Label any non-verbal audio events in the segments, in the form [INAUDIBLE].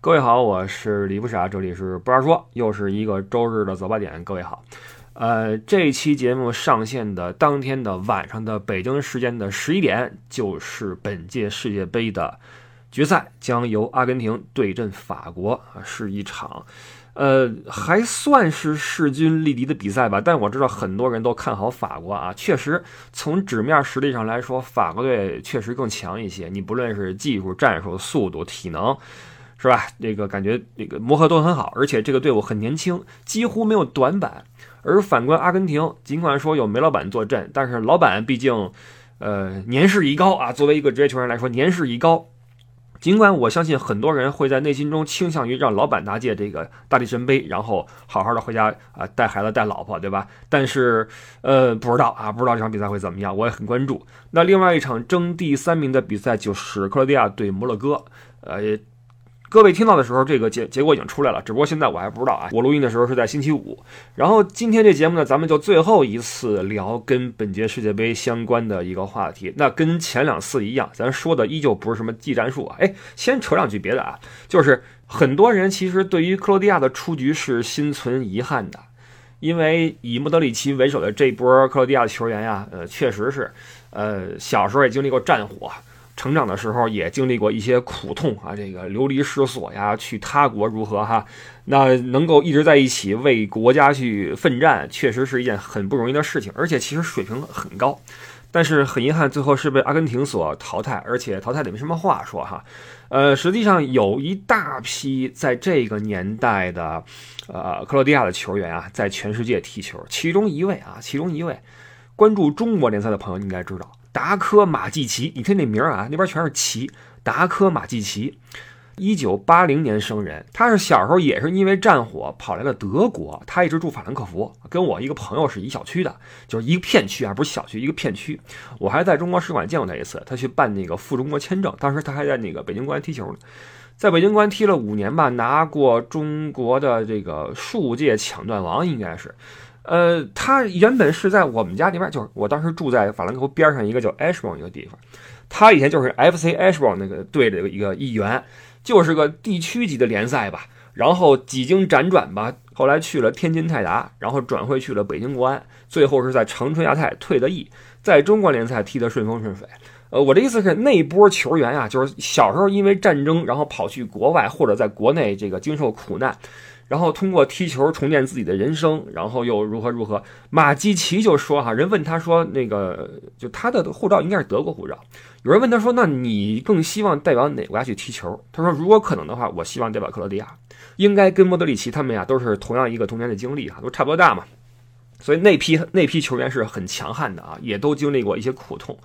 各位好，我是李不傻，这里是不二说，又是一个周日的早八点。各位好，呃，这期节目上线的当天的晚上的北京时间的十一点，就是本届世界杯的决赛，将由阿根廷对阵法国，是一场。呃，还算是势均力敌的比赛吧，但我知道很多人都看好法国啊。确实，从纸面实力上来说，法国队确实更强一些。你不论是技术、战术、速度、体能，是吧？这个感觉这个磨合都很好，而且这个队伍很年轻，几乎没有短板。而反观阿根廷，尽管说有梅老板坐镇，但是老板毕竟，呃，年事已高啊。作为一个职业球员来说，年事已高。尽管我相信很多人会在内心中倾向于让老板拿届这个大力神杯，然后好好的回家啊带孩子带老婆，对吧？但是，呃，不知道啊，不知道这场比赛会怎么样，我也很关注。那另外一场争第三名的比赛就是克罗地亚对摩洛哥，呃。各位听到的时候，这个结结果已经出来了，只不过现在我还不知道啊。我录音的时候是在星期五，然后今天这节目呢，咱们就最后一次聊跟本届世界杯相关的一个话题。那跟前两次一样，咱说的依旧不是什么技战术啊。哎，先扯两句别的啊，就是很多人其实对于克罗地亚的出局是心存遗憾的，因为以莫德里奇为首的这波克罗地亚球员呀，呃，确实是，呃，小时候也经历过战火。成长的时候也经历过一些苦痛啊，这个流离失所呀，去他国如何哈？那能够一直在一起为国家去奋战，确实是一件很不容易的事情，而且其实水平很高。但是很遗憾，最后是被阿根廷所淘汰，而且淘汰的没什么话说哈。呃，实际上有一大批在这个年代的呃克罗地亚的球员啊，在全世界踢球，其中一位啊，其中一位关注中国联赛的朋友应该知道。达科马季奇，你听这名儿啊，那边全是奇。达科马季奇，一九八零年生人，他是小时候也是因为战火跑来了德国，他一直住法兰克福，跟我一个朋友是一小区的，就是一个片区啊，不是小区，一个片区。我还在中国使馆见过他一次，他去办那个赴中国签证，当时他还在那个北京国安踢球呢，在北京国安踢了五年吧，拿过中国的这个数届抢断王，应该是。呃，他原本是在我们家那边，就是我当时住在法兰克福边上一个叫 Ashburn 一个地方。他以前就是 FC Ashburn 那个队的一个一员，就是个地区级的联赛吧。然后几经辗转吧，后来去了天津泰达，然后转会去了北京国安，最后是在长春亚泰退的役，在中国联赛踢得顺风顺水。呃，我的意思是那波球员啊，就是小时候因为战争，然后跑去国外或者在国内这个经受苦难。然后通过踢球重建自己的人生，然后又如何如何？马基奇就说哈，人问他说，那个就他的护照应该是德国护照。有人问他说，那你更希望代表哪国家去踢球？他说，如果可能的话，我希望代表克罗地亚。应该跟莫德里奇他们呀都是同样一个童年的经历哈，都差不多大嘛。所以那批那批球员是很强悍的啊，也都经历过一些苦痛。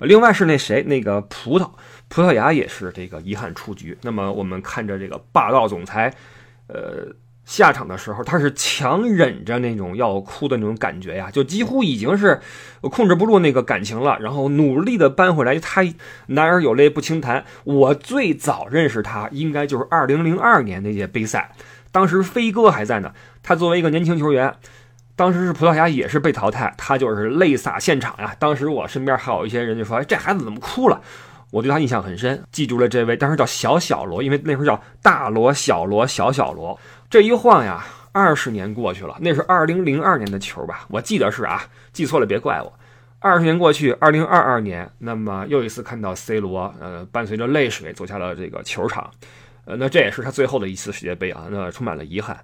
另外是那谁，那个葡萄葡萄牙也是这个遗憾出局。那么我们看着这个霸道总裁，呃。下场的时候，他是强忍着那种要哭的那种感觉呀，就几乎已经是控制不住那个感情了，然后努力的扳回来。他男儿有泪不轻弹。我最早认识他，应该就是二零零二年那届杯赛，当时飞哥还在呢。他作为一个年轻球员，当时是葡萄牙也是被淘汰，他就是泪洒现场呀。当时我身边还有一些人就说：“哎，这孩子怎么哭了？”我对他印象很深，记住了这位，当时叫小小罗，因为那时候叫大罗、小罗、小小罗。这一晃呀，二十年过去了，那是二零零二年的球吧？我记得是啊，记错了别怪我。二十年过去，二零二二年，那么又一次看到 C 罗，呃，伴随着泪水走下了这个球场，呃，那这也是他最后的一次世界杯啊，那充满了遗憾。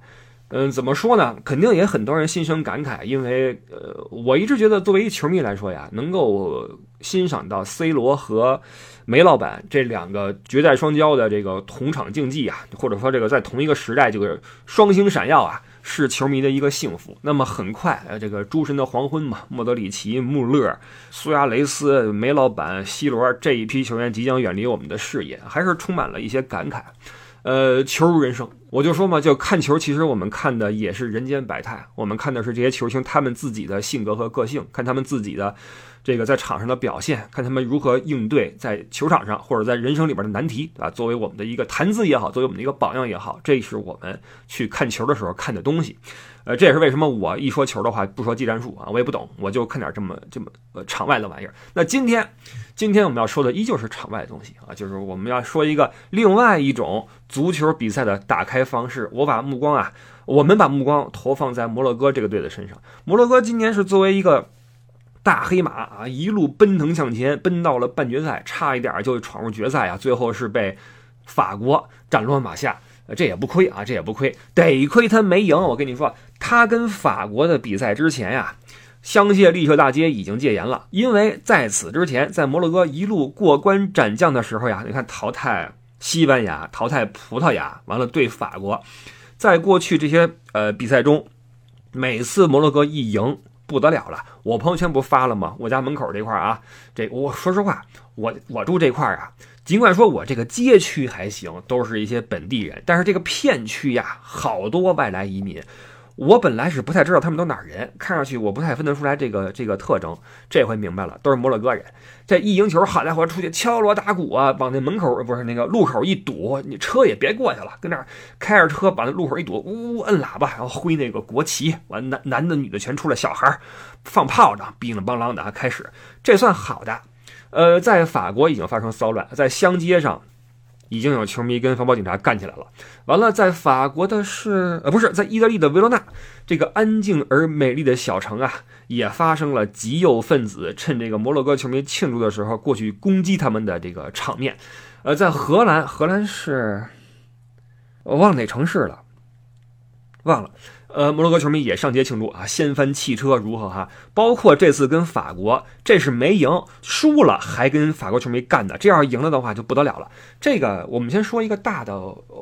嗯，怎么说呢？肯定也很多人心生感慨，因为呃，我一直觉得作为一球迷来说呀，能够欣赏到 C 罗和梅老板这两个绝代双骄的这个同场竞技啊，或者说这个在同一个时代就是双星闪耀啊，是球迷的一个幸福。那么很快，呃，这个诸神的黄昏嘛，莫德里奇、穆勒、苏亚雷斯、梅老板、C 罗这一批球员即将远离我们的视野，还是充满了一些感慨。呃，球如人生，我就说嘛，就看球，其实我们看的也是人间百态，我们看的是这些球星他们自己的性格和个性，看他们自己的这个在场上的表现，看他们如何应对在球场上或者在人生里边的难题啊。作为我们的一个谈资也好，作为我们的一个榜样也好，这是我们去看球的时候看的东西。呃，这也是为什么我一说球的话不说技战术啊，我也不懂，我就看点这么这么呃场外的玩意儿。那今天。今天我们要说的依旧是场外的东西啊，就是我们要说一个另外一种足球比赛的打开方式。我把目光啊，我们把目光投放在摩洛哥这个队的身上。摩洛哥今年是作为一个大黑马啊，一路奔腾向前，奔到了半决赛，差一点就闯入决赛啊，最后是被法国斩落马下。这也不亏啊，这也不亏，得亏他没赢。我跟你说，他跟法国的比赛之前呀。香榭丽舍大街已经戒严了，因为在此之前，在摩洛哥一路过关斩将的时候呀，你看淘汰西班牙、淘汰葡萄牙，完了对法国，在过去这些呃比赛中，每次摩洛哥一赢不得了了。我朋友圈不发了吗？我家门口这块啊，这我说实话，我我住这块啊，尽管说我这个街区还行，都是一些本地人，但是这个片区呀，好多外来移民。我本来是不太知道他们都哪儿人，看上去我不太分得出来这个这个特征。这回明白了，都是摩洛哥人。这一赢球，好家伙，出去敲锣打鼓啊，往那门口不是那个路口一堵，你车也别过去了，跟那儿开着车把那路口一堵，呜呜摁喇叭，然后挥那个国旗，完男男的女的全出来，小孩放炮仗，乒铃乓啷的开始。这算好的。呃，在法国已经发生骚乱，在乡街上。已经有球迷跟防暴警察干起来了。完了，在法国的是呃，不是在意大利的维罗纳这个安静而美丽的小城啊，也发生了极右分子趁这个摩洛哥球迷庆祝的时候过去攻击他们的这个场面。呃，在荷兰，荷兰是我忘了哪城市了，忘了。呃，摩洛哥球迷也上街庆祝啊，掀翻汽车如何哈？包括这次跟法国，这是没赢，输了还跟法国球迷干的。这要赢了的话就不得了了。这个我们先说一个大的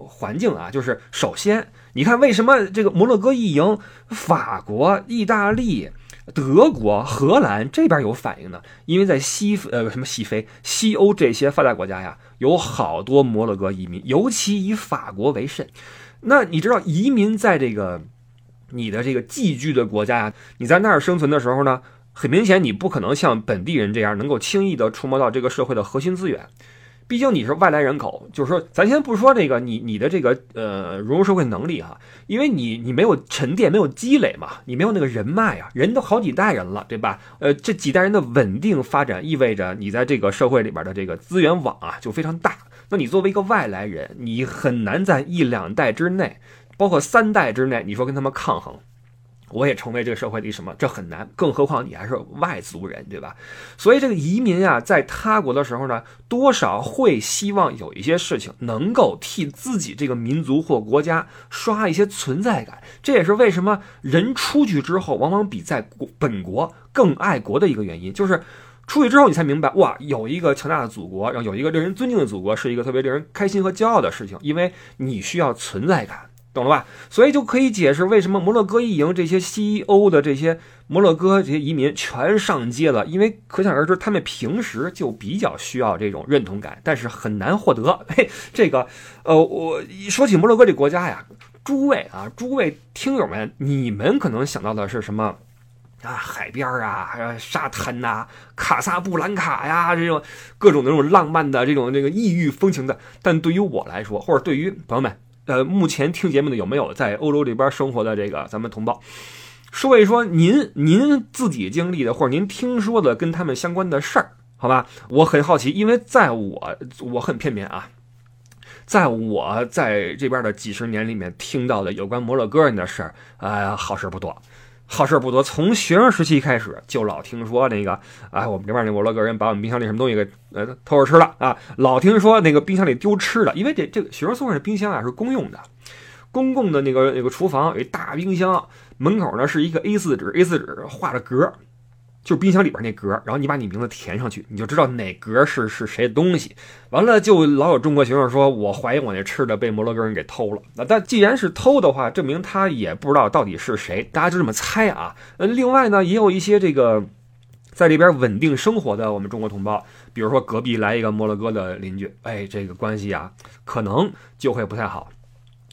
环境啊，就是首先你看为什么这个摩洛哥一赢，法国、意大利、德国、荷兰这边有反应呢？因为在西呃什么西非、西欧这些发达国家呀，有好多摩洛哥移民，尤其以法国为甚。那你知道移民在这个？你的这个寄居的国家呀，你在那儿生存的时候呢，很明显你不可能像本地人这样能够轻易的触摸到这个社会的核心资源，毕竟你是外来人口。就是说，咱先不说这个你你的这个呃融入社会能力哈，因为你你没有沉淀，没有积累嘛，你没有那个人脉啊，人都好几代人了，对吧？呃，这几代人的稳定发展意味着你在这个社会里边的这个资源网啊就非常大。那你作为一个外来人，你很难在一两代之内。包括三代之内，你说跟他们抗衡，我也成为这个社会里什么？这很难，更何况你还是外族人，对吧？所以这个移民啊，在他国的时候呢，多少会希望有一些事情能够替自己这个民族或国家刷一些存在感。这也是为什么人出去之后，往往比在国本国更爱国的一个原因，就是出去之后你才明白，哇，有一个强大的祖国，然后有一个令人尊敬的祖国，是一个特别令人开心和骄傲的事情，因为你需要存在感。懂了吧？所以就可以解释为什么摩洛哥一赢，这些西欧的这些摩洛哥这些移民全上街了，因为可想而知，他们平时就比较需要这种认同感，但是很难获得。嘿，[LAUGHS] 这个，呃，我说起摩洛哥这国家呀，诸位啊，诸位听友们，你们可能想到的是什么啊？海边啊，沙滩呐，卡萨布兰卡呀，这种各种那种浪漫的这种这个异域风情的。但对于我来说，或者对于朋友们。呃，目前听节目的有没有在欧洲这边生活的这个咱们同胞，说一说您您自己经历的或者您听说的跟他们相关的事儿，好吧？我很好奇，因为在我我很片面啊，在我在这边的几十年里面听到的有关摩洛哥人的事儿，呃，好事不多。好事不多，从学生时期开始就老听说那个，哎，我们这边那摩洛哥人把我们冰箱里什么东西给呃偷着吃了啊！老听说那个冰箱里丢吃的，因为这这个学生宿舍的冰箱啊是公用的，公共的那个那个厨房有一大冰箱，门口呢是一个 A 四纸 A 四纸画着格。就是冰箱里边那格，然后你把你名字填上去，你就知道哪格是是谁的东西。完了，就老有中国学生说，我怀疑我那吃的被摩洛哥人给偷了。那但既然是偷的话，证明他也不知道到底是谁，大家就这么猜啊。呃，另外呢，也有一些这个在这边稳定生活的我们中国同胞，比如说隔壁来一个摩洛哥的邻居，哎，这个关系啊，可能就会不太好。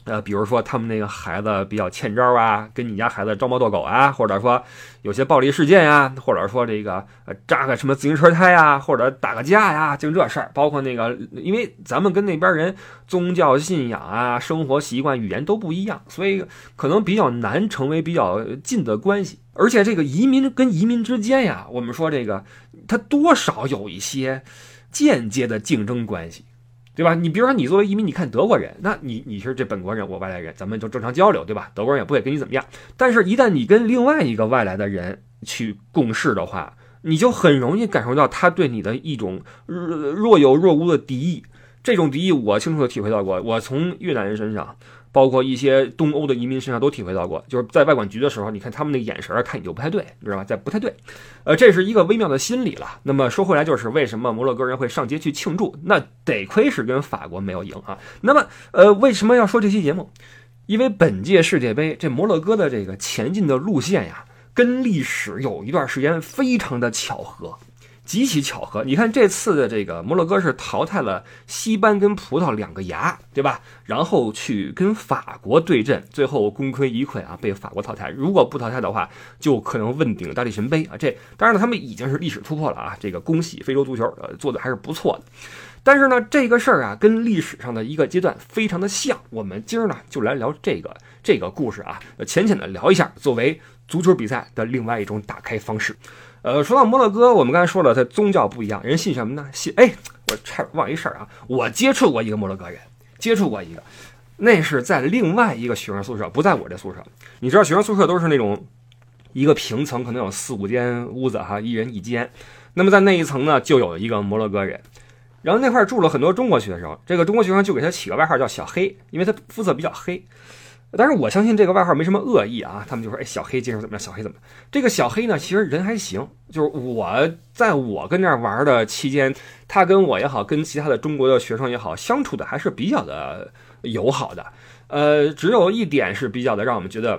呃，比如说他们那个孩子比较欠招啊，跟你家孩子招猫逗狗啊，或者说有些暴力事件呀，或者说这个扎个什么自行车胎呀，或者打个架呀，就这事儿。包括那个，因为咱们跟那边人宗教信仰啊、生活习惯、语言都不一样，所以可能比较难成为比较近的关系。而且这个移民跟移民之间呀，我们说这个，它多少有一些间接的竞争关系。对吧？你比如说，你作为移民，你看德国人，那你你是这本国人，我外来人，咱们就正常交流，对吧？德国人也不会跟你怎么样。但是，一旦你跟另外一个外来的人去共事的话，你就很容易感受到他对你的一种若有若无的敌意。这种敌意，我清楚的体会到过。我从越南人身上。包括一些东欧的移民身上都体会到过，就是在外管局的时候，你看他们那个眼神看你就不太对，你知道吧？在不太对，呃，这是一个微妙的心理了。那么说回来，就是为什么摩洛哥人会上街去庆祝？那得亏是跟法国没有赢啊。那么，呃，为什么要说这期节目？因为本届世界杯，这摩洛哥的这个前进的路线呀，跟历史有一段时间非常的巧合。极其巧合，你看这次的这个摩洛哥是淘汰了西班跟葡萄两个牙，对吧？然后去跟法国对阵，最后功亏一篑啊，被法国淘汰。如果不淘汰的话，就可能问鼎大力神杯啊。这当然了，他们已经是历史突破了啊。这个恭喜非洲足球，呃，做的还是不错的。但是呢，这个事儿啊，跟历史上的一个阶段非常的像。我们今儿呢，就来聊这个这个故事啊，浅浅的聊一下，作为足球比赛的另外一种打开方式。呃，说到摩洛哥，我们刚才说了，他宗教不一样，人信什么呢？信哎，我差点忘一事儿啊，我接触过一个摩洛哥人，接触过一个，那是在另外一个学生宿舍，不在我这宿舍。你知道学生宿舍都是那种一个平层，可能有四五间屋子哈，一人一间。那么在那一层呢，就有一个摩洛哥人，然后那块住了很多中国学生，这个中国学生就给他起个外号叫小黑，因为他肤色比较黑。但是我相信这个外号没什么恶意啊，他们就说：“哎，小黑今儿怎么样？小黑怎么？这个小黑呢，其实人还行。就是我在我跟那儿玩的期间，他跟我也好，跟其他的中国的学生也好，相处的还是比较的友好的。呃，只有一点是比较的让我们觉得，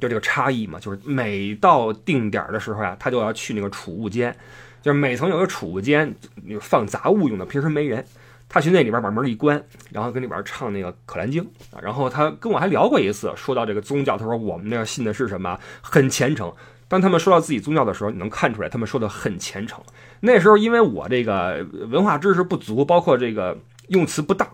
就这个差异嘛，就是每到定点的时候呀，他就要去那个储物间，就是每层有个储物间，放杂物用的，平时没人。他去那里边把门一关，然后跟里边唱那个《可兰经》啊，然后他跟我还聊过一次，说到这个宗教，他说我们那信的是什么，很虔诚。当他们说到自己宗教的时候，你能看出来他们说的很虔诚。那时候因为我这个文化知识不足，包括这个用词不当。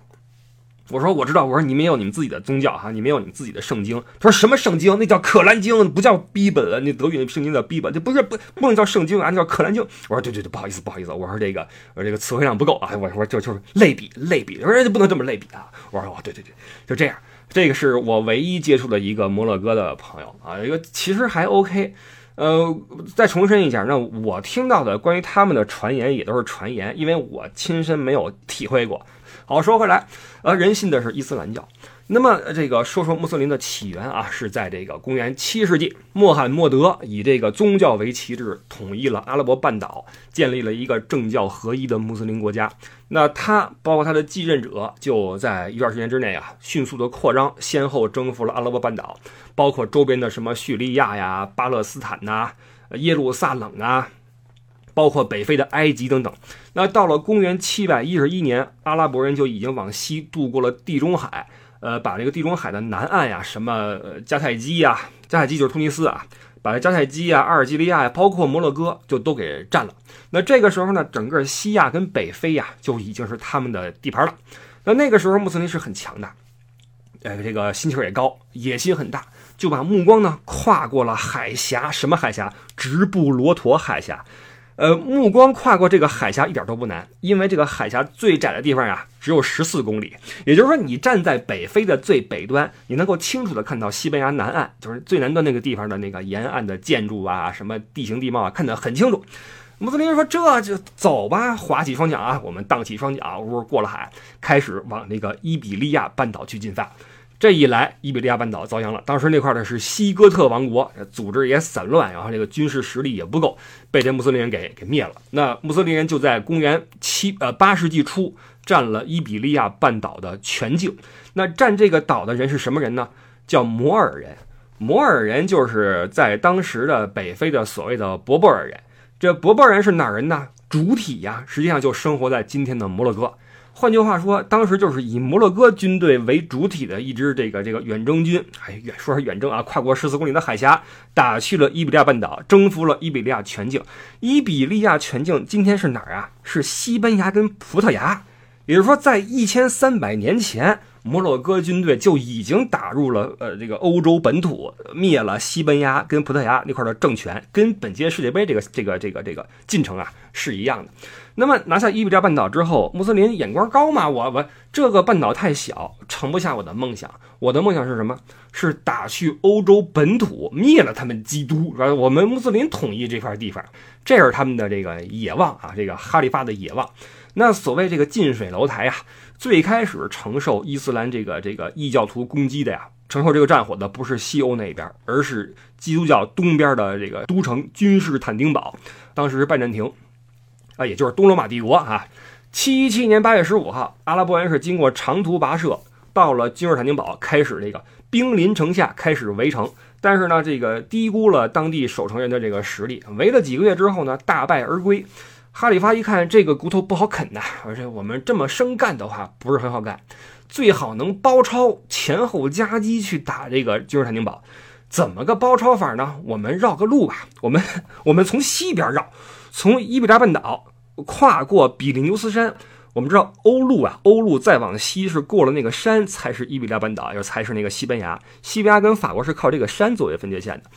我说我知道，我说你们有你们自己的宗教哈，你们有你们自己的圣经。他说什么圣经？那叫可兰经，不叫逼本。那德语那圣经叫逼本，这不是不不能叫圣经啊，那叫可兰经。我说对对对，不好意思不好意思，我说这个我说这个词汇量不够啊。我说就就是类比类比，我说不能这么类比啊。我说哦对对对，就这样。这个是我唯一接触的一个摩洛哥的朋友啊，一个其实还 OK。呃，再重申一下，那我听到的关于他们的传言也都是传言，因为我亲身没有体会过。好，说回来，呃，人信的是伊斯兰教。那么，这个说说穆斯林的起源啊，是在这个公元七世纪，穆罕默德以这个宗教为旗帜，统一了阿拉伯半岛，建立了一个政教合一的穆斯林国家。那他包括他的继任者，就在一段时间之内啊，迅速的扩张，先后征服了阿拉伯半岛，包括周边的什么叙利亚呀、巴勒斯坦呐、耶路撒冷啊。[LAUGHS] 包括北非的埃及等等，那到了公元七百一十一年，阿拉伯人就已经往西渡过了地中海，呃，把这个地中海的南岸呀，什么迦太基呀，迦太基就是突尼斯啊，把迦太基呀、阿尔及利亚呀，包括摩洛哥就都给占了。那这个时候呢，整个西亚跟北非呀，就已经是他们的地盘了。那那个时候穆斯林是很强的，呃，这个心气也高，野心很大，就把目光呢跨过了海峡，什么海峡？直布罗陀海峡。呃，目光跨过这个海峡一点都不难，因为这个海峡最窄的地方呀，只有十四公里。也就是说，你站在北非的最北端，你能够清楚的看到西班牙南岸，就是最南端那个地方的那个沿岸的建筑啊，什么地形地貌啊，看得很清楚。穆斯林说：“这就走吧，划起双桨啊，我们荡起双桨，呜，过了海，开始往那个伊比利亚半岛去进发。”这一来，伊比利亚半岛遭殃了。当时那块呢是西哥特王国，组织也散乱，然后这个军事实力也不够，被这穆斯林人给给灭了。那穆斯林人就在公元七呃八世纪初占了伊比利亚半岛的全境。那占这个岛的人是什么人呢？叫摩尔人。摩尔人就是在当时的北非的所谓的博博尔人。这博博尔人是哪人呢？主体呀，实际上就生活在今天的摩洛哥。换句话说，当时就是以摩洛哥军队为主体的一支这个这个远征军，哎，远说是远征啊，跨过十四公里的海峡，打去了伊比利亚半岛，征服了伊比利亚全境。伊比利亚全境今天是哪儿啊？是西班牙跟葡萄牙。也就是说，在一千三百年前。摩洛哥军队就已经打入了呃这个欧洲本土，灭了西班牙跟葡萄牙那块的政权，跟本届世界杯这个这个这个这个进程啊是一样的。那么拿下伊比利亚半岛之后，穆斯林眼光高嘛，我我这个半岛太小，盛不下我的梦想。我的梦想是什么？是打去欧洲本土，灭了他们基督，是吧？我们穆斯林统一这块地方，这是他们的这个野望啊，这个哈里发的野望。那所谓这个近水楼台啊。最开始承受伊斯兰这个这个异教徒攻击的呀，承受这个战火的不是西欧那边，而是基督教东边的这个都城君士坦丁堡。当时是拜占庭啊，也就是东罗马帝国啊。七一七年八月十五号，阿拉伯人是经过长途跋涉到了君士坦丁堡，开始这个兵临城下，开始围城。但是呢，这个低估了当地守城人的这个实力，围了几个月之后呢，大败而归。哈里发一看这个骨头不好啃呐，而且我们这么生干的话不是很好干，最好能包抄前后夹击去打这个君士坦丁堡。怎么个包抄法呢？我们绕个路吧，我们 [LAUGHS] 我们从西边绕，从伊比利亚半岛跨过比利牛斯山。我们知道欧陆啊，欧陆再往西是过了那个山才是伊比利亚半岛，又才是那个西班牙。西班牙跟法国是靠这个山作为分界线的。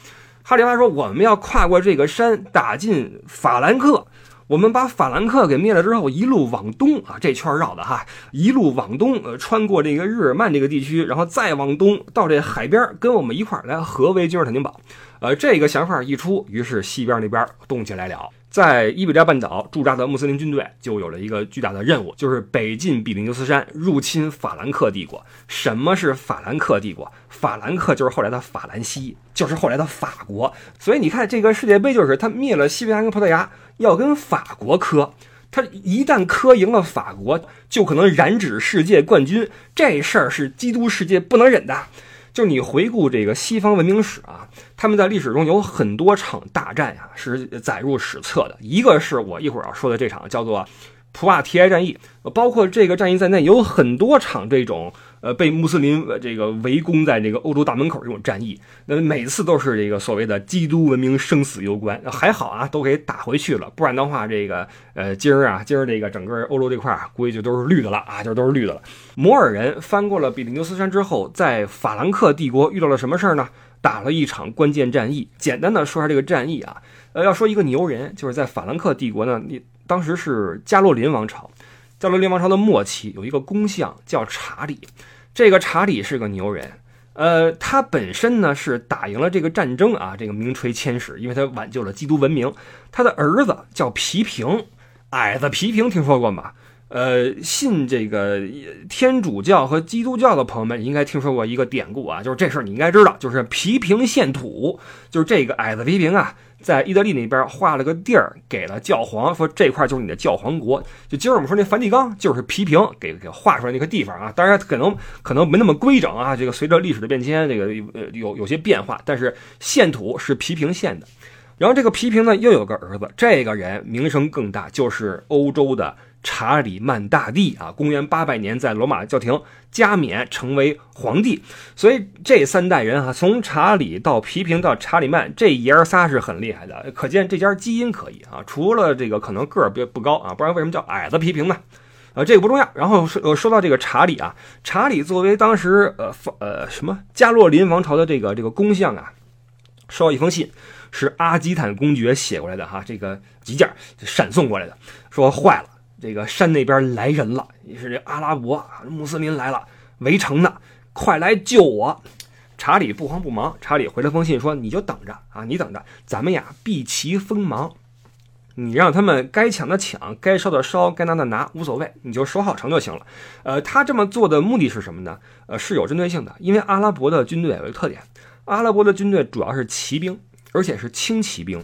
哈里发说，我们要跨过这个山，打进法兰克。我们把法兰克给灭了之后，一路往东啊，这圈绕的哈，一路往东，呃，穿过这个日耳曼这个地区，然后再往东到这海边，跟我们一块儿来合围君士坦丁堡。呃，这个想法一出，于是西边那边动起来了。在伊比利亚半岛驻扎的穆斯林军队就有了一个巨大的任务，就是北进比利牛斯山，入侵法兰克帝国。什么是法兰克帝国？法兰克就是后来的法兰西，就是后来的法国。所以你看，这个世界杯就是他灭了西班牙跟葡萄牙，要跟法国磕。他一旦磕赢了法国，就可能染指世界冠军。这事儿是基督世界不能忍的。就你回顾这个西方文明史啊，他们在历史中有很多场大战啊，是载入史册的。一个是我一会儿要说的这场，叫做普瓦提埃战役，包括这个战役在内，有很多场这种。呃，被穆斯林这个围攻在这个欧洲大门口这种战役，那每次都是这个所谓的基督文明生死攸关。还好啊，都给打回去了，不然的话，这个呃今儿啊，今儿这个整个欧洲这块儿估计就都是绿的了啊，就都是绿的了。摩尔人翻过了比利牛斯山之后，在法兰克帝国遇到了什么事儿呢？打了一场关键战役。简单的说下这个战役啊，呃，要说一个牛人，就是在法兰克帝国呢，你当时是加洛林王朝，加洛林王朝的末期有一个公相叫查理。这个查理是个牛人，呃，他本身呢是打赢了这个战争啊，这个名垂千史，因为他挽救了基督文明。他的儿子叫皮平，矮子皮平，听说过吗？呃，信这个天主教和基督教的朋友们应该听说过一个典故啊，就是这事你应该知道，就是皮平献土，就是这个矮子皮平啊。在意大利那边画了个地儿，给了教皇，说这块就是你的教皇国。就今儿我们说那梵蒂冈，就是皮平给给画出来那个地方啊。当然可能可能没那么规整啊。这个随着历史的变迁，这个呃有有些变化。但是献土是皮平献的。然后这个皮平呢又有个儿子，这个人名声更大，就是欧洲的。查理曼大帝啊，公元八百年在罗马教廷加冕成为皇帝，所以这三代人啊，从查理到皮平到查理曼，这爷儿仨是很厉害的，可见这家基因可以啊。除了这个可能个儿别不高啊，不然为什么叫矮子皮平呢？呃，这个不重要。然后说说到这个查理啊，查理作为当时呃呃什么加洛林王朝的这个这个公相啊，收到一封信，是阿基坦公爵写过来的哈，这个急件闪送过来的，说坏了。这个山那边来人了，也是这阿拉伯穆斯林来了，围城呢，快来救我！查理不慌不忙，查理回了封信说：“你就等着啊，你等着，咱们呀，避其锋芒，你让他们该抢的抢，该烧的烧，该拿的拿，无所谓，你就守好城就行了。”呃，他这么做的目的是什么呢？呃，是有针对性的，因为阿拉伯的军队有一个特点，阿拉伯的军队主要是骑兵，而且是轻骑兵，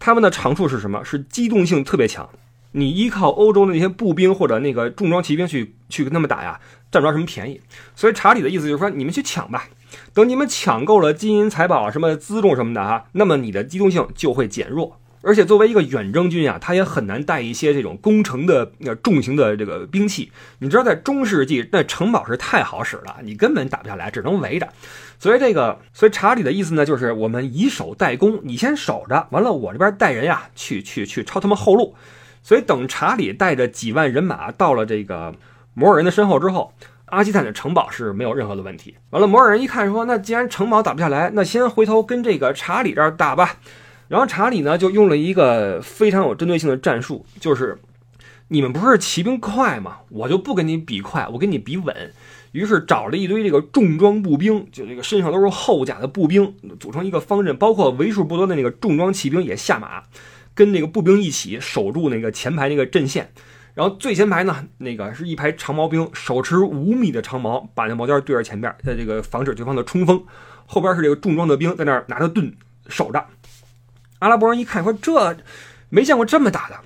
他们的长处是什么？是机动性特别强。你依靠欧洲的那些步兵或者那个重装骑兵去去跟他们打呀，占不着什么便宜。所以查理的意思就是说，你们去抢吧，等你们抢够了金银财宝什么辎重什么的啊，那么你的机动性就会减弱。而且作为一个远征军啊，他也很难带一些这种攻城的重型的这个兵器。你知道，在中世纪那城堡是太好使了，你根本打不下来，只能围着。所以这个，所以查理的意思呢，就是我们以守代攻，你先守着，完了我这边带人呀去去去抄他们后路。所以等查理带着几万人马到了这个摩尔人的身后之后，阿基坦的城堡是没有任何的问题。完了，摩尔人一看说，那既然城堡打不下来，那先回头跟这个查理这儿打吧。然后查理呢，就用了一个非常有针对性的战术，就是你们不是骑兵快吗？我就不跟你比快，我跟你比稳。于是找了一堆这个重装步兵，就这个身上都是厚甲的步兵，组成一个方阵，包括为数不多的那个重装骑兵也下马，跟那个步兵一起守住那个前排那个阵线。然后最前排呢，那个是一排长矛兵，手持五米的长矛，把那矛尖对着前边，在这个防止对方的冲锋。后边是这个重装的兵在那儿拿着盾守着。阿拉伯人一看，说：“这没见过这么打的。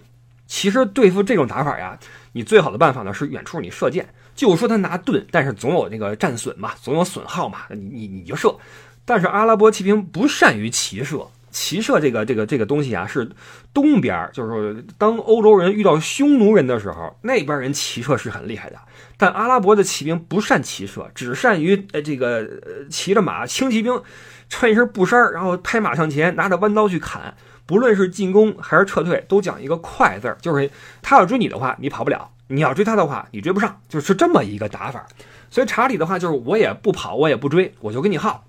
其实对付这种打法呀，你最好的办法呢是远处你射箭。就说他拿盾，但是总有那个战损嘛，总有损耗嘛，你你你就射。但是阿拉伯骑兵不善于骑射，骑射这个这个这个东西啊，是东边，就是说当欧洲人遇到匈奴人的时候，那边人骑射是很厉害的。但阿拉伯的骑兵不善骑射，只善于呃这个骑着马，轻骑兵。”穿一身布衫，然后拍马向前，拿着弯刀去砍。不论是进攻还是撤退，都讲一个快字，就是他要追你的话，你跑不了；你要追他的话，你追不上，就是这么一个打法。所以查理的话就是，我也不跑，我也不追，我就跟你耗。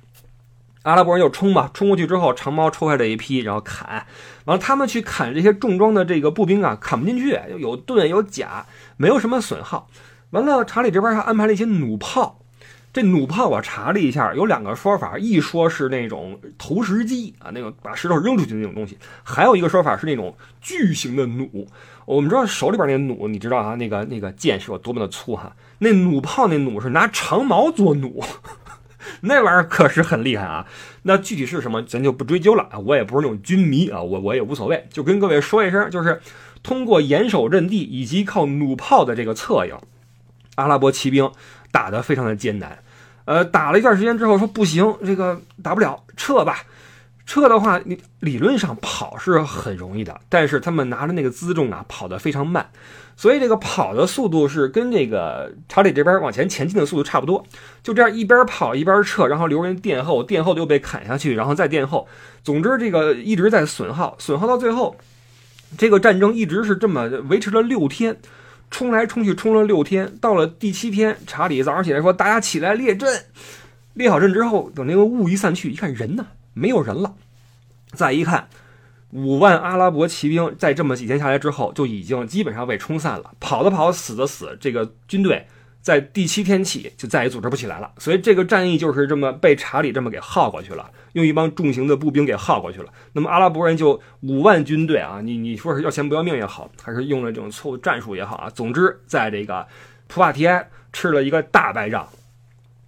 阿拉伯人就冲吧，冲过去之后，长矛抽下这一批，然后砍。完了，他们去砍这些重装的这个步兵啊，砍不进去，有盾有甲，没有什么损耗。完了，查理这边还安排了一些弩炮。这弩炮我查了一下，有两个说法，一说是那种投石机啊，那个把石头扔出去的那种东西；还有一个说法是那种巨型的弩。我们知道手里边那弩，你知道啊，那个那个箭是有多么的粗哈？那弩炮那弩是拿长矛做弩，[LAUGHS] 那玩意儿可是很厉害啊。那具体是什么，咱就不追究了啊。我也不是那种军迷啊，我我也无所谓，就跟各位说一声，就是通过严守阵地以及靠弩炮的这个策应，阿拉伯骑兵打得非常的艰难。呃，打了一段时间之后，说不行，这个打不了，撤吧。撤的话，你理论上跑是很容易的，但是他们拿着那个辎重啊，跑得非常慢，所以这个跑的速度是跟这个查理这边往前前进的速度差不多。就这样一边跑一边撤，然后留人殿后，殿后又被砍下去，然后再殿后。总之，这个一直在损耗，损耗到最后，这个战争一直是这么维持了六天。冲来冲去，冲了六天，到了第七天，查理早上起来说：“大家起来列阵。”列好阵之后，等那个雾一散去，一看人呢，没有人了。再一看，五万阿拉伯骑兵在这么几天下来之后，就已经基本上被冲散了，跑的跑，死的死，这个军队。在第七天起就再也组织不起来了，所以这个战役就是这么被查理这么给耗过去了，用一帮重型的步兵给耗过去了。那么阿拉伯人就五万军队啊，你你说是要钱不要命也好，还是用了这种错误战术也好啊，总之在这个普瓦提埃吃了一个大败仗。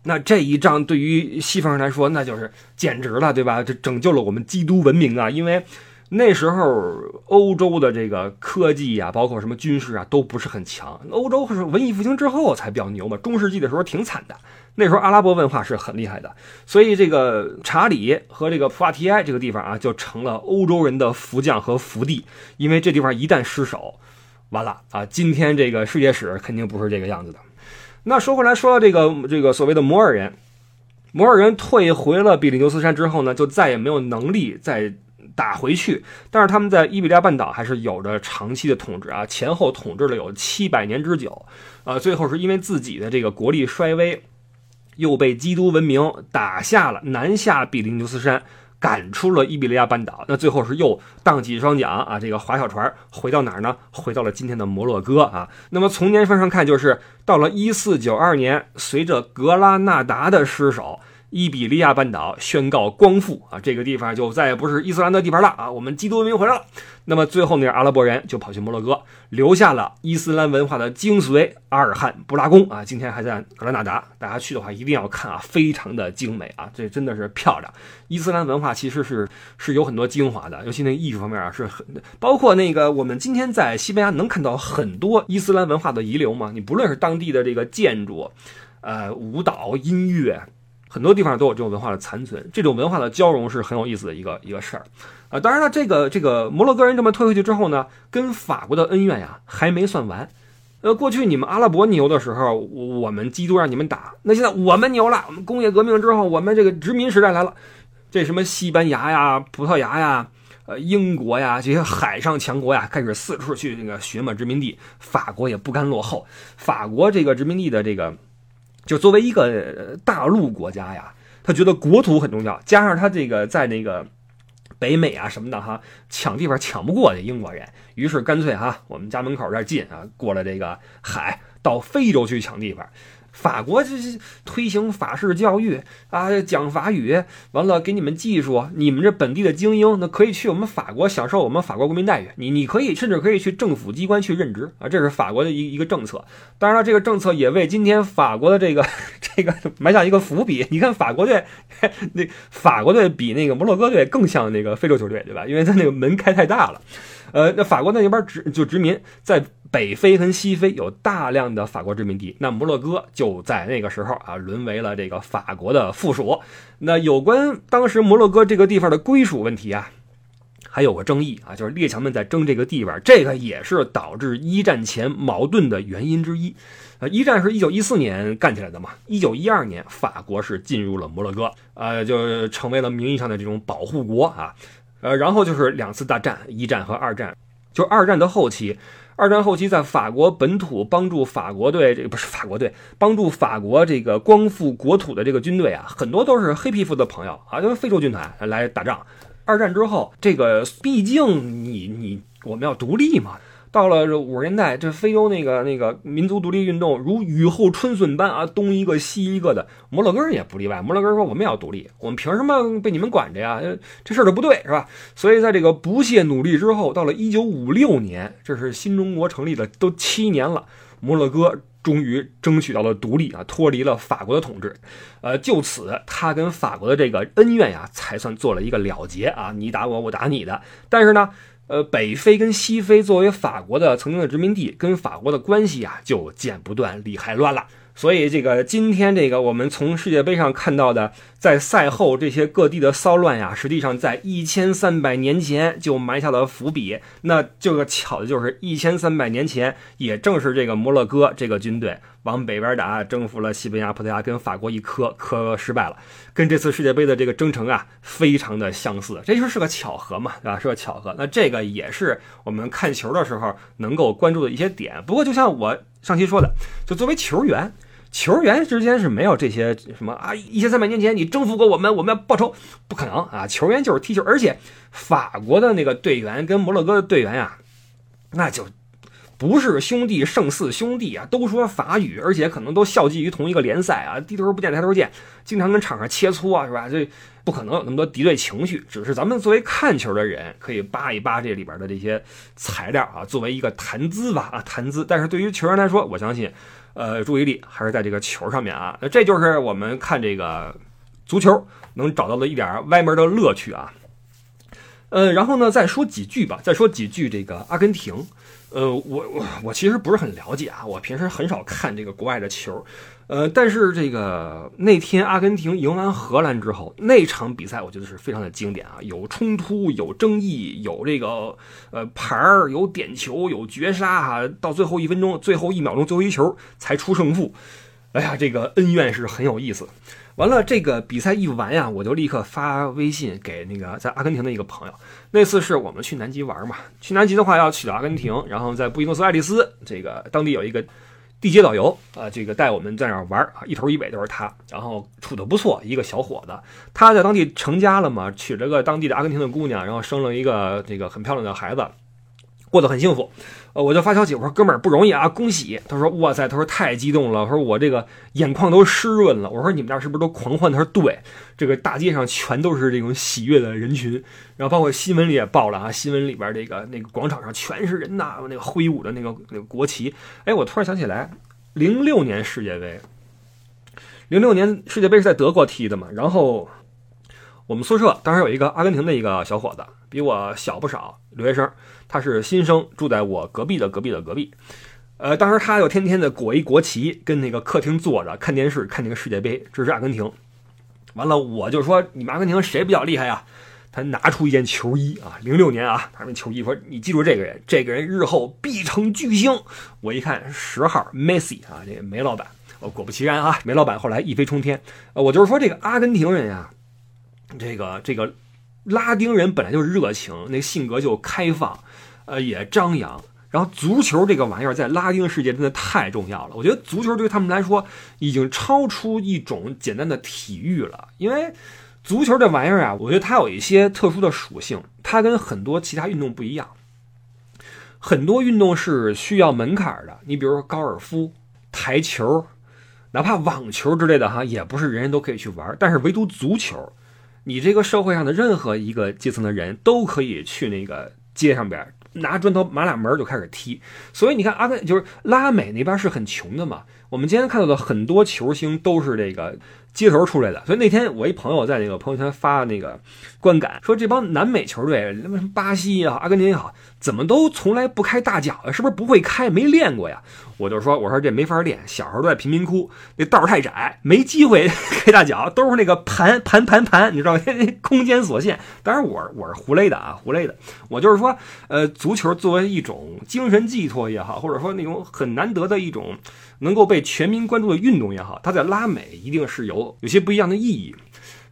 那这一仗对于西方人来说，那就是简直了，对吧？这拯救了我们基督文明啊，因为。那时候欧洲的这个科技呀，包括什么军事啊，都不是很强。欧洲是文艺复兴之后才比较牛嘛，中世纪的时候挺惨的。那时候阿拉伯文化是很厉害的，所以这个查理和这个普瓦提埃这个地方啊，就成了欧洲人的福将和福地。因为这地方一旦失守，完了啊！今天这个世界史肯定不是这个样子的。那说回来，说到这个这个所谓的摩尔人，摩尔人退回了比利牛斯山之后呢，就再也没有能力再。打回去，但是他们在伊比利亚半岛还是有着长期的统治啊，前后统治了有七百年之久，呃，最后是因为自己的这个国力衰微，又被基督文明打下了南下比利牛斯山。赶出了伊比利亚半岛，那最后是又荡起双桨啊，这个划小船回到哪儿呢？回到了今天的摩洛哥啊。那么从年份上看，就是到了一四九二年，随着格拉纳达的失守。伊比利亚半岛宣告光复啊，这个地方就再也不是伊斯兰的地盘了啊，我们基督文明回来了。那么最后那阿拉伯人就跑去摩洛哥，留下了伊斯兰文化的精髓——阿尔汉布拉宫啊，今天还在格拉纳达。大家去的话一定要看啊，非常的精美啊，这真的是漂亮。伊斯兰文化其实是是有很多精华的，尤其那艺术方面啊，是很包括那个我们今天在西班牙能看到很多伊斯兰文化的遗留嘛。你不论是当地的这个建筑，呃，舞蹈、音乐。很多地方都有这种文化的残存，这种文化的交融是很有意思的一个一个事儿。啊，当然了，这个这个摩洛哥人这么退回去之后呢，跟法国的恩怨呀还没算完。呃，过去你们阿拉伯牛的时候，我们基督让你们打，那现在我们牛了，我们工业革命之后，我们这个殖民时代来了，这什么西班牙呀、葡萄牙呀、呃英国呀这些海上强国呀，开始四处去那个寻摸殖民地，法国也不甘落后，法国这个殖民地的这个，就作为一个大陆国家呀，他觉得国土很重要，加上他这个在那个。北美啊什么的哈，抢地方抢不过这英国人，于是干脆哈，我们家门口这近啊，过了这个海，到非洲去抢地方。法国这是推行法式教育啊，讲法语，完了给你们技术，你们这本地的精英，那可以去我们法国享受我们法国国民待遇。你你可以甚至可以去政府机关去任职啊，这是法国的一一个政策。当然了，这个政策也为今天法国的这个 [LAUGHS] 这个埋下一个伏笔。你看法国队，[LAUGHS] 那法国队比那个摩洛哥队更像那个非洲球队，对吧？因为他那个门开太大了。呃，那法国那边殖就殖民在北非和西非有大量的法国殖民地，那摩洛哥就在那个时候啊沦为了这个法国的附属。那有关当时摩洛哥这个地方的归属问题啊，还有个争议啊，就是列强们在争这个地方，这个也是导致一战前矛盾的原因之一。呃，一战是一九一四年干起来的嘛，一九一二年法国是进入了摩洛哥，呃，就成为了名义上的这种保护国啊。呃，然后就是两次大战，一战和二战。就二战的后期，二战后期在法国本土帮助法国队，这个不是法国队，帮助法国这个光复国土的这个军队啊，很多都是黑皮肤的朋友啊，就是非洲军团来打仗。二战之后，这个毕竟你你我们要独立嘛。到了这五十年代，这非洲那个那个民族独立运动如雨后春笋般啊，东一个西一个的，摩洛哥也不例外。摩洛哥说：“我们要独立，我们凭什么被你们管着呀？这事儿就不对，是吧？”所以在这个不懈努力之后，到了一九五六年，这是新中国成立了都七年了，摩洛哥终于争取到了独立啊，脱离了法国的统治。呃，就此他跟法国的这个恩怨呀，才算做了一个了结啊，你打我，我打你的。但是呢。呃，北非跟西非作为法国的曾经的殖民地，跟法国的关系啊就剪不断理还乱了。所以这个今天这个我们从世界杯上看到的，在赛后这些各地的骚乱呀，实际上在一千三百年前就埋下了伏笔。那这个巧的就是一千三百年前，也正是这个摩洛哥这个军队往北边打，征服了西班牙、葡萄牙，跟法国一磕，磕失败了，跟这次世界杯的这个征程啊，非常的相似。这就是个巧合嘛，对吧？是个巧合。那这个也是我们看球的时候能够关注的一些点。不过就像我上期说的，就作为球员。球员之间是没有这些什么啊！一千三百年前你征服过我们，我们要报仇，不可能啊！球员就是踢球，而且法国的那个队员跟摩洛哥的队员呀，那就不是兄弟胜似兄弟啊，都说法语，而且可能都效力于同一个联赛啊，低头不见抬头见，经常跟场上切磋啊，是吧？这不可能有那么多敌对情绪，只是咱们作为看球的人可以扒一扒这里边的这些材料啊，作为一个谈资吧啊，谈资。但是对于球员来说，我相信。呃，注意力还是在这个球上面啊，那这就是我们看这个足球能找到的一点歪门的乐趣啊。呃，然后呢，再说几句吧，再说几句这个阿根廷。呃，我我我其实不是很了解啊，我平时很少看这个国外的球。呃，但是这个那天阿根廷赢完荷兰之后，那场比赛我觉得是非常的经典啊，有冲突，有争议，有这个呃牌儿，有点球，有绝杀哈，到最后一分钟，最后一秒钟，最后一球才出胜负。哎呀，这个恩怨是很有意思。完了，这个比赛一完呀，我就立刻发微信给那个在阿根廷的一个朋友。那次是我们去南极玩嘛，去南极的话要去到阿根廷，然后在布宜诺斯艾利斯这个当地有一个。地接导游啊，这个带我们在那玩啊，一头一尾都是他，然后处的不错，一个小伙子，他在当地成家了嘛，娶了个当地的阿根廷的姑娘，然后生了一个这个很漂亮的孩子。过得很幸福，呃，我就发消息，我说哥们儿不容易啊，恭喜！他说哇塞，他说太激动了，他说我这个眼眶都湿润了。我说你们那儿是不是都狂欢？他说对，这个大街上全都是这种喜悦的人群，然后包括新闻里也报了啊，新闻里边这个那个广场上全是人呐，那个挥舞的那个那个国旗。哎，我突然想起来，零六年世界杯，零六年世界杯是在德国踢的嘛，然后我们宿舍当时有一个阿根廷的一个小伙子，比我小不少，留学生。他是新生，住在我隔壁的隔壁的隔壁，呃，当时他又天天的裹一国旗，跟那个客厅坐着看电视，看那个世界杯，支持阿根廷。完了，我就说你们阿根廷谁比较厉害呀？他拿出一件球衣啊，零六年啊，他那球衣说你记住这个人，这个人日后必成巨星。我一看十号梅西啊，这个梅老板，果不其然啊，梅老板后来一飞冲天。呃，我就是说这个阿根廷人呀，这个这个拉丁人本来就热情，那性格就开放，呃，也张扬。然后足球这个玩意儿在拉丁世界真的太重要了，我觉得足球对他们来说已经超出一种简单的体育了，因为足球这玩意儿啊，我觉得它有一些特殊的属性，它跟很多其他运动不一样。很多运动是需要门槛的，你比如说高尔夫、台球，哪怕网球之类的哈，也不是人人都可以去玩。但是唯独足球，你这个社会上的任何一个阶层的人都可以去那个街上边。拿砖头马俩门就开始踢，所以你看阿根就是拉美那边是很穷的嘛。我们今天看到的很多球星都是这个街头出来的，所以那天我一朋友在那个朋友圈发那个观感，说这帮南美球队，什么巴西也好，阿根廷也好，怎么都从来不开大脚呀？是不是不会开？没练过呀？我就说，我说这没法练，小时候都在贫民窟，那道太窄，没机会 [LAUGHS] 开大脚，都是那个盘盘盘盘，你知道吗？[LAUGHS] 空间所限。当然，我我是胡勒的啊，胡勒的。我就是说，呃，足球作为一种精神寄托也好，或者说那种很难得的一种能够被全民关注的运动也好，它在拉美一定是有有些不一样的意义。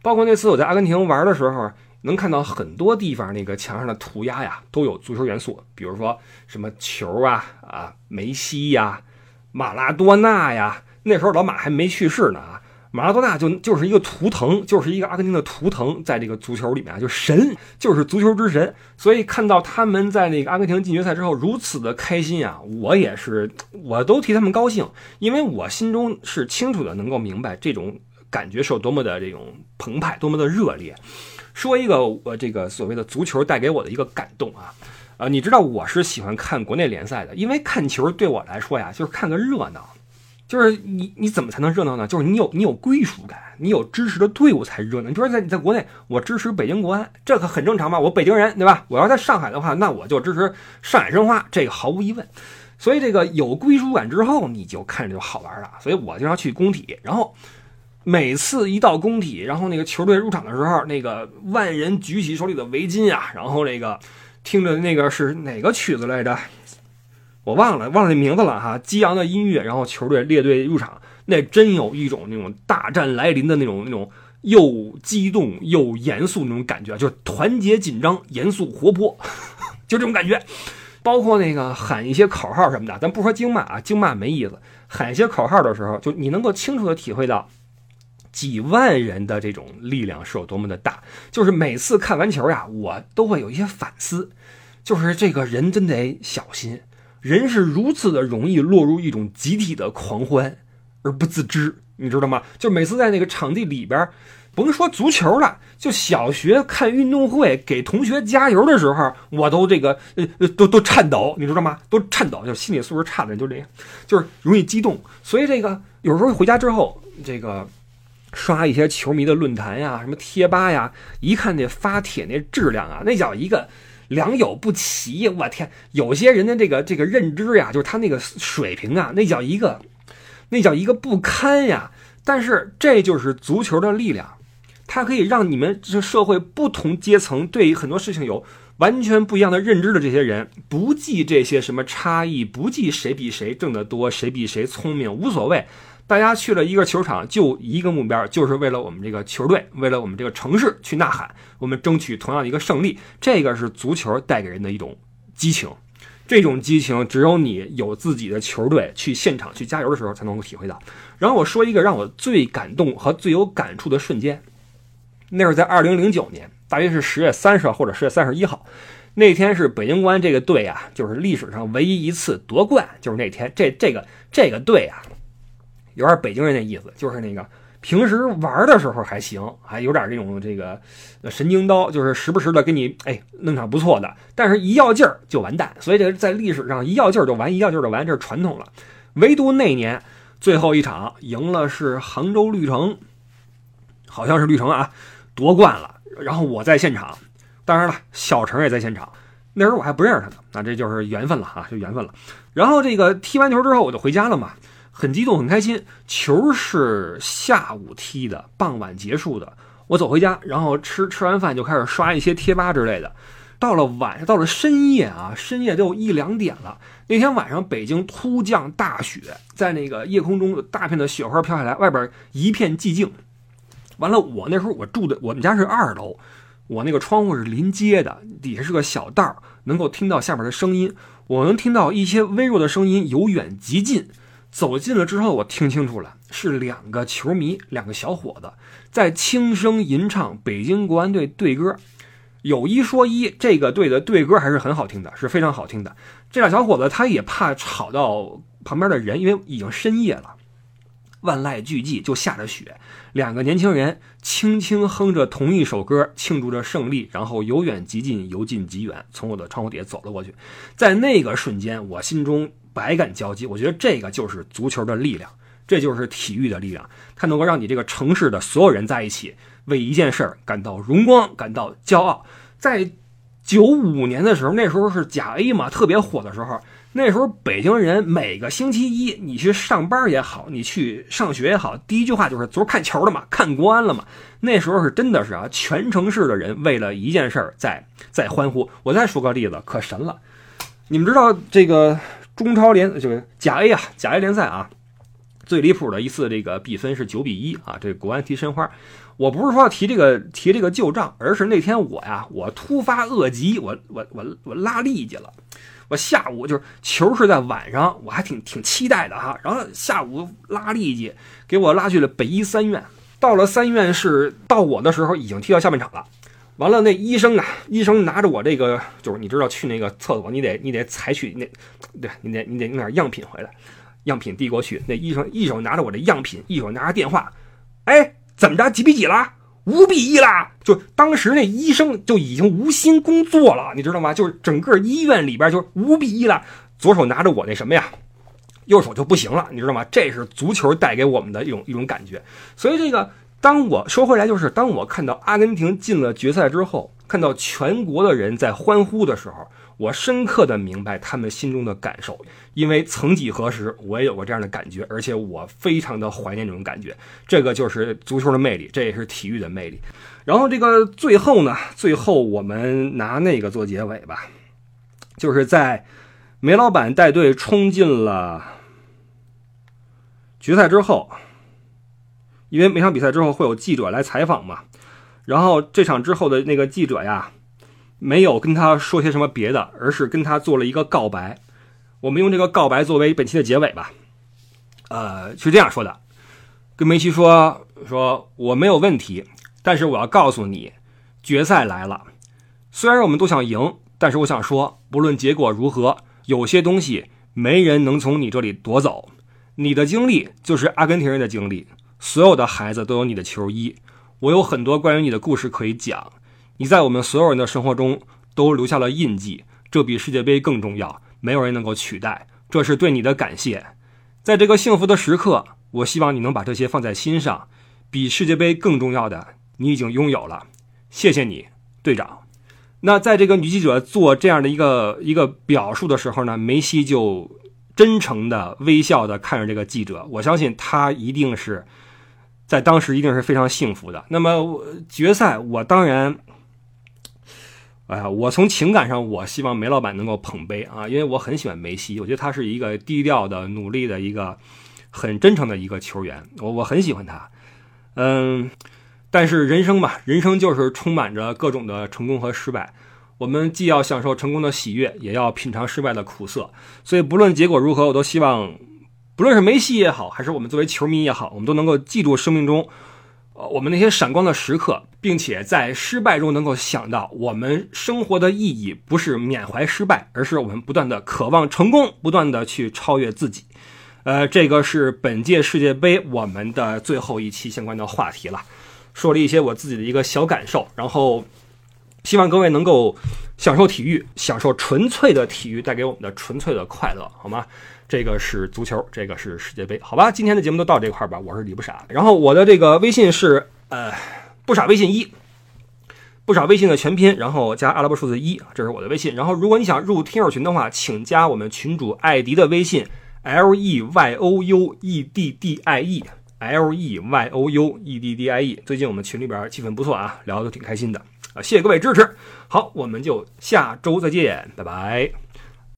包括那次我在阿根廷玩的时候。能看到很多地方那个墙上的涂鸦呀，都有足球元素，比如说什么球啊啊，梅西呀，马拉多纳呀。那时候老马还没去世呢啊，马拉多纳就就是一个图腾，就是一个阿根廷的图腾，在这个足球里面啊，就神，就是足球之神。所以看到他们在那个阿根廷进决赛之后如此的开心啊，我也是，我都替他们高兴，因为我心中是清楚的能够明白这种感觉是有多么的这种澎湃，多么的热烈。说一个我这个所谓的足球带给我的一个感动啊，呃，你知道我是喜欢看国内联赛的，因为看球对我来说呀，就是看个热闹，就是你你怎么才能热闹呢？就是你有你有归属感，你有支持的队伍才热闹。你说在你在国内，我支持北京国安，这可很正常吧？我北京人对吧？我要在上海的话，那我就支持上海申花，这个毫无疑问。所以这个有归属感之后，你就看着就好玩了。所以我经常去工体，然后。每次一到工体，然后那个球队入场的时候，那个万人举起手里的围巾啊，然后那个听着那个是哪个曲子来着？我忘了，忘了那名字了哈。激昂的音乐，然后球队列队入场，那真有一种那种大战来临的那种那种又激动又严肃那种感觉，就是团结紧张、严肃活泼，[LAUGHS] 就这种感觉。包括那个喊一些口号什么的，咱不说京骂啊，京骂没意思。喊一些口号的时候，就你能够清楚的体会到。几万人的这种力量是有多么的大，就是每次看完球呀，我都会有一些反思，就是这个人真得小心，人是如此的容易落入一种集体的狂欢而不自知，你知道吗？就每次在那个场地里边，甭说足球了，就小学看运动会给同学加油的时候，我都这个呃呃都都颤抖，你知道吗？都颤抖，就心理素质差的人就这样，就是容易激动，所以这个有时候回家之后，这个。刷一些球迷的论坛呀，什么贴吧呀，一看那发帖那质量啊，那叫一个良莠不齐。我天，有些人的这个这个认知呀，就是他那个水平啊，那叫一个，那叫一个不堪呀。但是这就是足球的力量，它可以让你们这社会不同阶层对于很多事情有完全不一样的认知的这些人，不计这些什么差异，不计谁比谁挣得多，谁比谁聪明，无所谓。大家去了一个球场，就一个目标，就是为了我们这个球队，为了我们这个城市去呐喊，我们争取同样的一个胜利。这个是足球带给人的一种激情，这种激情只有你有自己的球队去现场去加油的时候才能够体会到。然后我说一个让我最感动和最有感触的瞬间，那是在二零零九年，大约是十月三十号或者十月三十一号，那天是北京国安这个队啊，就是历史上唯一一次夺冠，就是那天，这这个这个队啊。有点北京人的意思，就是那个平时玩的时候还行，还有点这种这个神经刀，就是时不时的给你哎弄场不错的，但是一要劲儿就完蛋。所以这在历史上一要劲儿就完，一要劲儿就完，这是传统了。唯独那年最后一场赢了是杭州绿城，好像是绿城啊夺冠了。然后我在现场，当然了，小陈也在现场。那时候我还不认识他呢，那这就是缘分了啊，就缘分了。然后这个踢完球之后我就回家了嘛。很激动，很开心。球是下午踢的，傍晚结束的。我走回家，然后吃吃完饭就开始刷一些贴吧之类的。到了晚上，到了深夜啊，深夜都有一两点了。那天晚上北京突降大雪，在那个夜空中有大片的雪花飘下来，外边一片寂静。完了，我那时候我住的我们家是二楼，我那个窗户是临街的，底下是个小道，能够听到下边的声音。我能听到一些微弱的声音，由远及近。走近了之后，我听清楚了，是两个球迷，两个小伙子在轻声吟唱北京国安队队歌。有一说一，这个队的队歌还是很好听的，是非常好听的。这俩小伙子他也怕吵到旁边的人，因为已经深夜了，万籁俱寂，就下着雪。两个年轻人轻轻哼着同一首歌，庆祝着胜利，然后由远及近，由近及远，从我的窗户底下走了过去。在那个瞬间，我心中百感交集。我觉得这个就是足球的力量，这就是体育的力量，它能够让你这个城市的所有人在一起，为一件事儿感到荣光，感到骄傲。在九五年的时候，那时候是甲 A 嘛，特别火的时候。那时候北京人每个星期一，你去上班也好，你去上学也好，第一句话就是昨儿看球了嘛，看国安了嘛。那时候是真的是啊，全城市的人为了一件事儿在在欢呼。我再说个例子，可神了，你们知道这个中超联就是甲 A 啊，甲 A 联赛啊，最离谱的一次这个比分是九比一啊，这国安踢申花。我不是说要提这个提这个旧账，而是那天我呀，我突发恶疾，我我我我拉痢疾了。我下午就是球是在晚上，我还挺挺期待的哈。然后下午拉痢疾，给我拉去了北医三院。到了三院是到我的时候已经踢到下半场了。完了，那医生啊，医生拿着我这个，就是你知道去那个厕所，你得你得采取那，对你得你得弄点样品回来，样品递过去。那医生一手拿着我的样品，一手拿着电话，哎，怎么着几比几了？五比一啦！就当时那医生就已经无心工作了，你知道吗？就是整个医院里边就是五比一了。左手拿着我那什么呀，右手就不行了，你知道吗？这是足球带给我们的一种一种感觉。所以这个，当我说回来，就是当我看到阿根廷进了决赛之后，看到全国的人在欢呼的时候。我深刻的明白他们心中的感受，因为曾几何时，我也有过这样的感觉，而且我非常的怀念这种感觉。这个就是足球的魅力，这也是体育的魅力。然后这个最后呢，最后我们拿那个做结尾吧，就是在梅老板带队冲进了决赛之后，因为每场比赛之后会有记者来采访嘛，然后这场之后的那个记者呀。没有跟他说些什么别的，而是跟他做了一个告白。我们用这个告白作为本期的结尾吧。呃，是这样说的：跟梅西说，说我没有问题，但是我要告诉你，决赛来了。虽然我们都想赢，但是我想说，不论结果如何，有些东西没人能从你这里夺走。你的经历就是阿根廷人的经历，所有的孩子都有你的球衣。我有很多关于你的故事可以讲。你在我们所有人的生活中都留下了印记，这比世界杯更重要，没有人能够取代。这是对你的感谢，在这个幸福的时刻，我希望你能把这些放在心上。比世界杯更重要的，你已经拥有了。谢谢你，队长。那在这个女记者做这样的一个一个表述的时候呢，梅西就真诚的微笑的看着这个记者，我相信他一定是在当时一定是非常幸福的。那么决赛，我当然。哎呀，我从情感上，我希望梅老板能够捧杯啊，因为我很喜欢梅西，我觉得他是一个低调的、努力的一个很真诚的一个球员，我我很喜欢他。嗯，但是人生嘛，人生就是充满着各种的成功和失败，我们既要享受成功的喜悦，也要品尝失败的苦涩。所以不论结果如何，我都希望，不论是梅西也好，还是我们作为球迷也好，我们都能够记住生命中。呃，我们那些闪光的时刻，并且在失败中能够想到，我们生活的意义不是缅怀失败，而是我们不断的渴望成功，不断的去超越自己。呃，这个是本届世界杯我们的最后一期相关的话题了，说了一些我自己的一个小感受，然后希望各位能够享受体育，享受纯粹的体育带给我们的纯粹的快乐，好吗？这个是足球，这个是世界杯，好吧？今天的节目都到这块儿吧。我是李不傻，然后我的这个微信是呃不傻微信一，不傻微信的全拼，然后加阿拉伯数字一，这是我的微信。然后如果你想入听友群的话，请加我们群主艾迪的微信 L E Y O U E D D I E L E Y O U E D D I E。最近我们群里边气氛不错啊，聊的都挺开心的啊，谢谢各位支持。好，我们就下周再见，拜拜。